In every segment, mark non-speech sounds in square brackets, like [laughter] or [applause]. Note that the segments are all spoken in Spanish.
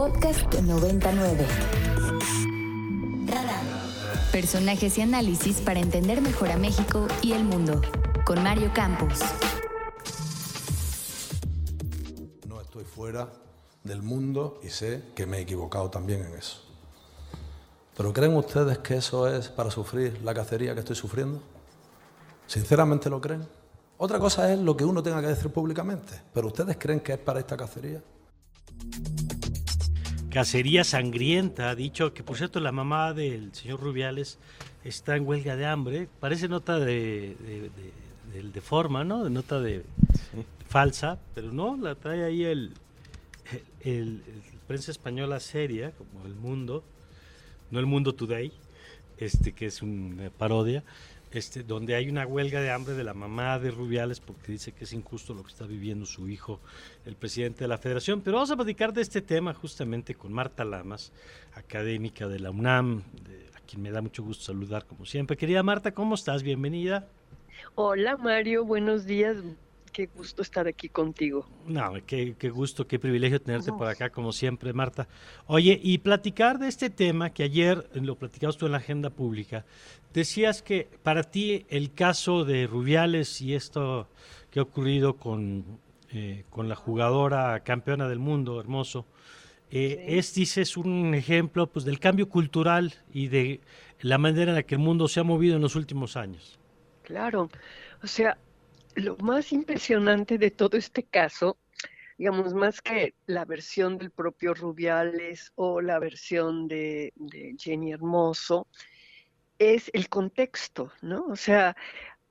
Podcast 99. Personajes y análisis para entender mejor a México y el mundo. Con Mario Campos. No estoy fuera del mundo y sé que me he equivocado también en eso. ¿Pero creen ustedes que eso es para sufrir la cacería que estoy sufriendo? ¿Sinceramente lo creen? Otra cosa es lo que uno tenga que decir públicamente, pero ¿ustedes creen que es para esta cacería? Cacería sangrienta, ha dicho que por cierto la mamá del señor Rubiales está en huelga de hambre, parece nota de, de, forma, ¿no? De nota de falsa, pero no, la trae ahí el, el, prensa española seria, como El Mundo, no El Mundo Today, este que es una parodia, este, donde hay una huelga de hambre de la mamá de Rubiales porque dice que es injusto lo que está viviendo su hijo, el presidente de la federación. Pero vamos a platicar de este tema justamente con Marta Lamas, académica de la UNAM, a quien me da mucho gusto saludar como siempre. Querida Marta, ¿cómo estás? Bienvenida. Hola Mario, buenos días qué gusto estar aquí contigo. No, qué, gusto, qué privilegio tenerte por acá, como siempre, Marta. Oye, y platicar de este tema que ayer lo platicabas tú en la agenda pública, decías que para ti el caso de Rubiales y esto que ha ocurrido con, eh, con la jugadora campeona del mundo, hermoso, eh, es, dices, un ejemplo pues, del cambio cultural y de la manera en la que el mundo se ha movido en los últimos años. Claro, o sea, lo más impresionante de todo este caso, digamos, más que la versión del propio Rubiales o la versión de, Jenny Hermoso, es el contexto, ¿no? O sea,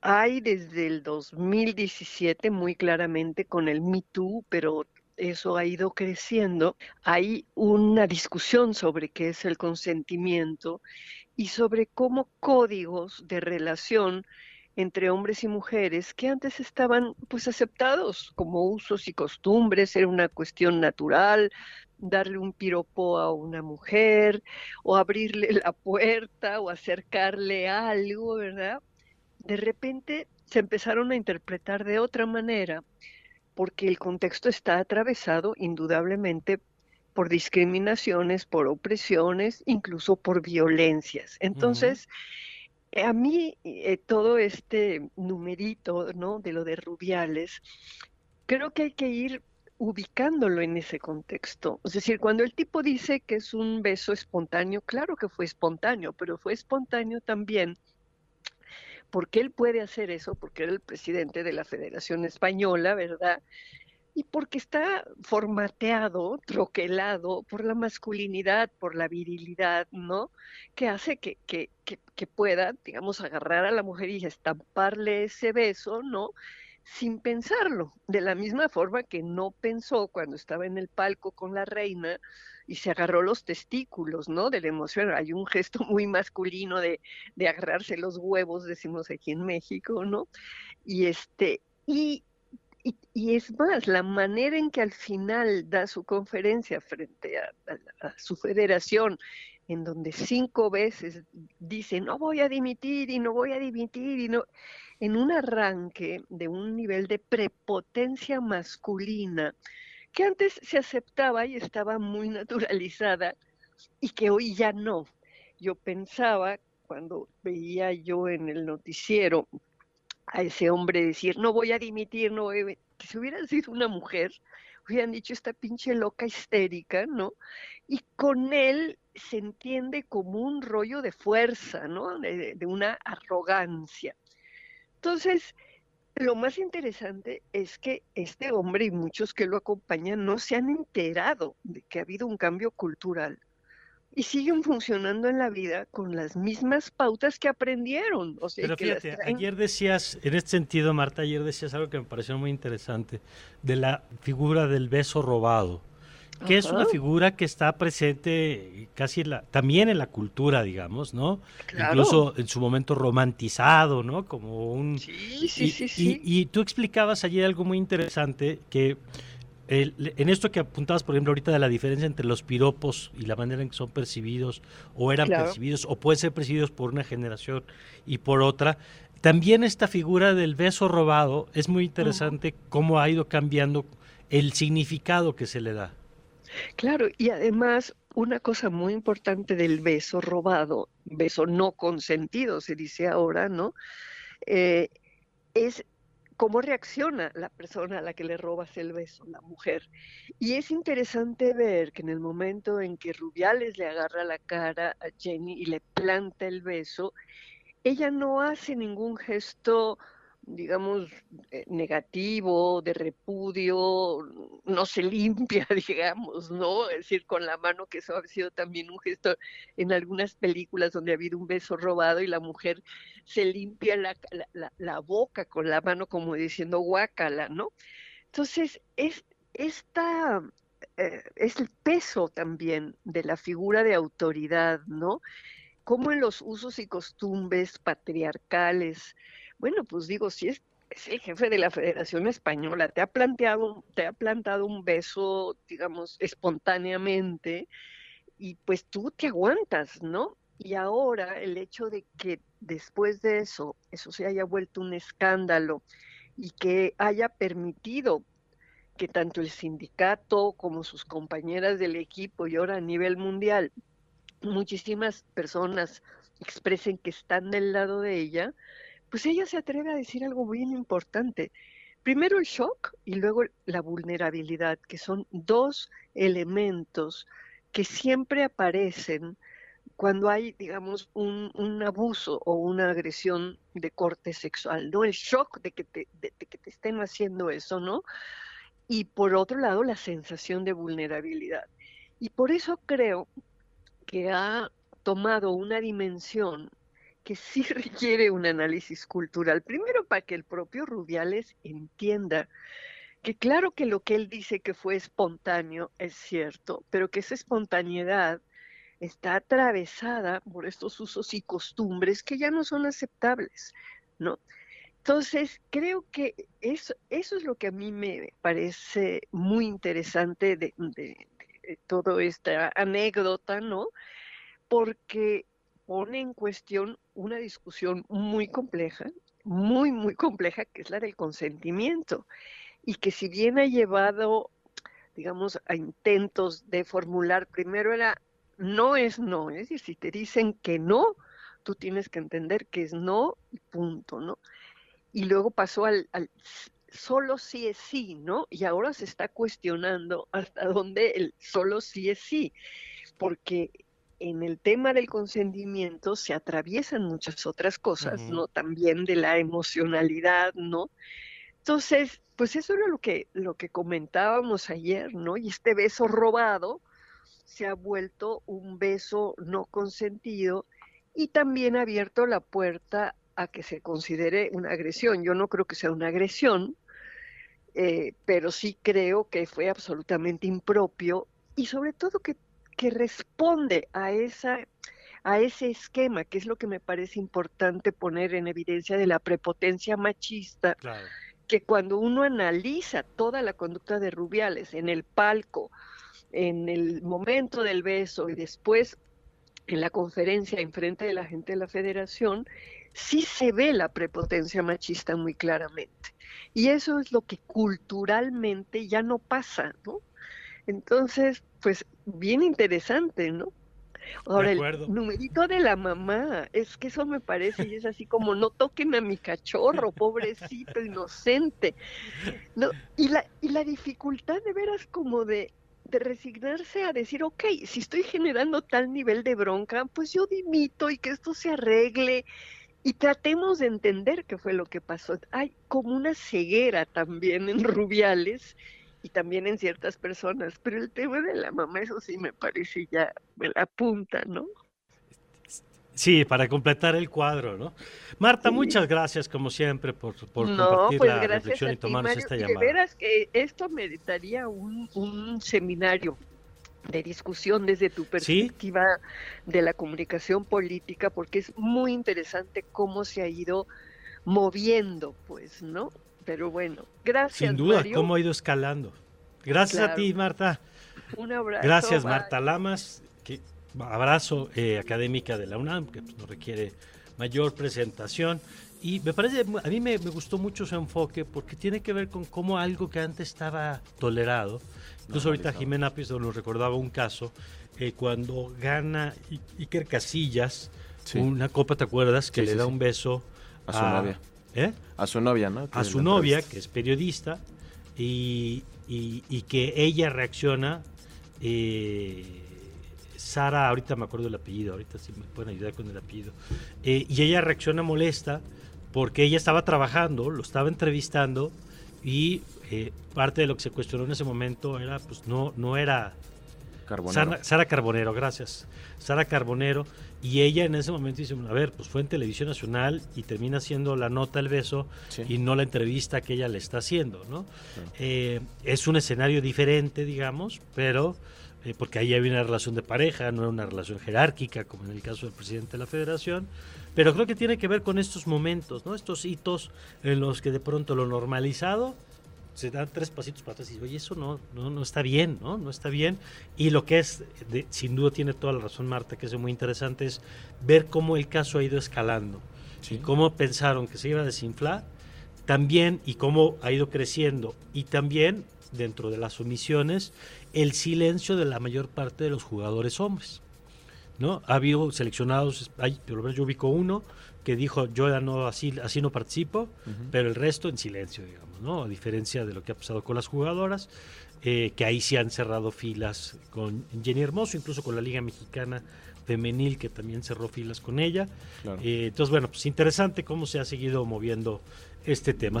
hay desde el 2017 muy claramente con el Me Too, pero eso ha ido creciendo, hay una discusión sobre qué es el consentimiento y sobre cómo códigos de relación entre hombres y mujeres que antes estaban pues aceptados como usos y costumbres, era una cuestión natural darle un piropo a una mujer o abrirle [laughs] la puerta o acercarle algo, ¿verdad? De repente se empezaron a interpretar de otra manera porque el contexto está atravesado indudablemente por discriminaciones, por opresiones, incluso por violencias. Entonces, a mí eh, todo este numerito. De lo de Rubiales, creo que hay que ir ubicándolo en ese contexto. Es decir, cuando el tipo dice que es un beso espontáneo, claro que fue espontáneo, pero fue espontáneo también porque él puede hacer eso, porque era el presidente de la Federación Española, ¿verdad? Y porque está formateado, troquelado por la masculinidad, por la virilidad, ¿no? Que hace que, que, que, pueda, digamos, agarrar a la mujer y estamparle ese beso, ¿no? Sin pensarlo, de la misma forma que no pensó cuando estaba en el palco con la reina y se agarró los testículos, ¿no? De la emoción. Hay un gesto muy masculino de, de agarrarse los huevos, decimos aquí en México, ¿no? Y este, y y, es más, la manera en que al final da su conferencia frente a, su federación, en donde cinco veces dice, no voy a dimitir y no voy a dimitir, y no, en un arranque de un nivel de prepotencia masculina que antes se aceptaba y estaba muy naturalizada y que hoy ya no. Yo pensaba, cuando veía yo en el noticiero a ese hombre decir, no voy a dimitir, no voy a... Si hubiera sido una mujer, hubieran dicho esta pinche loca histérica, ¿no? Y con él se entiende como un rollo de fuerza, ¿no? De, de una arrogancia. Entonces, lo más interesante es que este hombre y muchos que lo acompañan no se han enterado de que ha habido un cambio cultural y siguen funcionando en la vida con las mismas pautas que aprendieron. O sea, Pero fíjate, ayer decías, en este sentido, Marta, ayer decías algo que me pareció muy interesante, de la figura del beso robado, que es una figura que está presente casi la, también en la cultura, digamos, ¿no? Incluso en su momento romantizado, ¿no? Como un... Sí, sí, sí, sí. y tú explicabas ayer algo muy interesante que en esto que apuntabas, por ejemplo, ahorita de la diferencia entre los piropos y la manera en que son percibidos, o eran percibidos, o pueden ser percibidos por una generación y por otra, también esta figura del beso robado es muy interesante cómo ha ido cambiando el significado que se le da. Claro, y además una cosa muy importante del beso robado, beso no consentido, se dice ahora, ¿no? Eh, es cómo reacciona la persona a la que le robas el beso, la mujer. Y es interesante ver que en el momento en que Rubiales le agarra la cara a Jenny y le planta el beso, ella no hace ningún gesto digamos, eh, negativo, de repudio, no se [laughs] limpia, digamos, ¿no? Es decir, con la mano, que eso ha sido también un gesto en algunas películas donde ha habido un beso robado y la mujer se limpia la, la, boca con la mano como diciendo guácala, ¿no? Entonces, es, esta, eh, es el peso también de la figura de autoridad, ¿no? Como en los usos y costumbres patriarcales, bueno, pues digo, si es, el jefe de la Federación Española, te ha planteado, te ha plantado un beso, digamos, espontáneamente, y pues tú te aguantas, ¿no? Y ahora el hecho de que después de eso, eso se haya vuelto un escándalo y que haya permitido que tanto el sindicato como sus compañeras del equipo y ahora a nivel mundial, muchísimas personas expresen que están del lado de ella, pues ella se atreve a decir algo bien importante. Primero el shock y luego la vulnerabilidad, que son dos elementos que siempre aparecen cuando hay, digamos, un, abuso o una agresión de corte sexual, ¿no? El shock de que, te, de que te estén haciendo eso, ¿no? Y por otro lado, la sensación de vulnerabilidad. Y por eso creo que ha tomado una dimensión que sí [laughs] requiere un análisis cultural. Primero, para que el propio Rubiales entienda que claro que lo que él dice que fue espontáneo es cierto, pero que esa espontaneidad está atravesada por estos usos y costumbres que ya no son aceptables, ¿no? Entonces, creo que eso, eso es lo que a mí me parece muy interesante de, de, de toda esta anécdota, ¿no? Porque pone en cuestión una discusión muy compleja, muy, muy compleja, que es la del consentimiento, y que si bien ha llevado, digamos, a intentos de formular, primero era, no es no, es decir, si te dicen que no, tú tienes que entender que es no y punto, ¿no? Y luego pasó al, al solo sí es sí, ¿no? Y ahora se está cuestionando hasta dónde el solo sí es sí, porque en el tema del consentimiento se atraviesan muchas otras cosas, ¿no? También de la emocionalidad, ¿no? Entonces, pues eso era lo que, lo que comentábamos ayer, ¿no? Y este beso robado se ha vuelto un beso no consentido y también ha abierto la puerta a que se considere una agresión. Yo no creo que sea una agresión, eh, pero sí creo que fue absolutamente impropio y sobre todo que que responde a esa a ese esquema, que es lo que me parece importante poner en evidencia de la prepotencia machista, que cuando uno analiza toda la conducta de Rubiales en el palco, en el momento del beso y después en la conferencia en frente de la gente de la federación, sí se ve la prepotencia machista muy claramente. Y eso es lo que culturalmente ya no pasa, ¿no? Entonces, pues bien interesante, ¿no? Ahora, el numerito de la mamá, es que eso me parece y es así como no toquen a mi cachorro, pobrecito, inocente. No, y la, y la dificultad de veras como de, de resignarse a decir, ok, si estoy generando tal nivel de bronca, pues yo dimito y que esto se arregle y tratemos de entender qué fue lo que pasó. Hay como una ceguera también en Rubiales y también en ciertas personas, pero el tema de la mamá, eso sí me parece ya me la punta, ¿no? Sí, para completar el cuadro, ¿no? Marta, muchas gracias como siempre por, por compartir pues la reflexión y tomarnos esta llamada. De veras que esto meritaría un, un seminario de discusión desde tu perspectiva de la comunicación política, porque es muy interesante cómo se ha ido moviendo, pues, ¿no? Pero bueno, gracias. Sin duda, cómo ha ido escalando. Gracias a ti, Marta. Un abrazo. Gracias, Marta Lamas. Que, abrazo eh, académica de la UNAM, que pues, no requiere mayor presentación. Y me parece, a mí me, gustó mucho su enfoque porque tiene que ver con cómo algo que antes estaba tolerado, incluso ahorita Jimena Pizzo nos recordaba un caso, eh, cuando gana Iker Casillas una copa, ¿te acuerdas? Que le da un beso a su novia. ¿Eh? A su novia, ¿no? a su novia, que es periodista, y, que ella reacciona. Eh, Sara, ahorita me acuerdo el apellido, ahorita sí me pueden ayudar con el apellido. y ella reacciona molesta porque ella estaba trabajando, lo estaba entrevistando y eh, parte de lo que se cuestionó en ese momento era, pues no, no era... Carbonero. Sara, Carbonero, gracias. Sara Carbonero. Y ella en ese momento dice, a ver, pues fue en Televisión Nacional y termina haciendo la nota el beso y no la entrevista que ella le está haciendo, ¿no? Eh, es un escenario diferente, digamos, pero eh, porque ahí había una relación de pareja, no era una relación jerárquica, como en el caso del presidente de la federación, pero creo que tiene que ver con estos momentos, ¿no? Estos hitos en los que de pronto lo normalizado se dan tres pasitos para atrás y oye, eso no, no, no está bien, ¿no? No está bien. Y lo que es, sin duda tiene toda la razón Marta, que es muy interesante, es ver cómo el caso ha ido escalando y cómo pensaron que se iba a desinflar también y cómo ha ido creciendo y también dentro de las omisiones el silencio de la mayor parte de los jugadores hombres. ¿No? Ha habido seleccionados, hay, por lo menos yo ubico uno que dijo yo ya no así, así no participo, pero el resto en silencio, digamos, ¿no? A diferencia de lo que ha pasado con las jugadoras, eh, que ahí sí han cerrado filas con Jenny Hermoso, incluso con la Liga Mexicana Femenil, que también cerró filas con ella. Eh, entonces, bueno, pues interesante cómo se ha seguido moviendo este tema.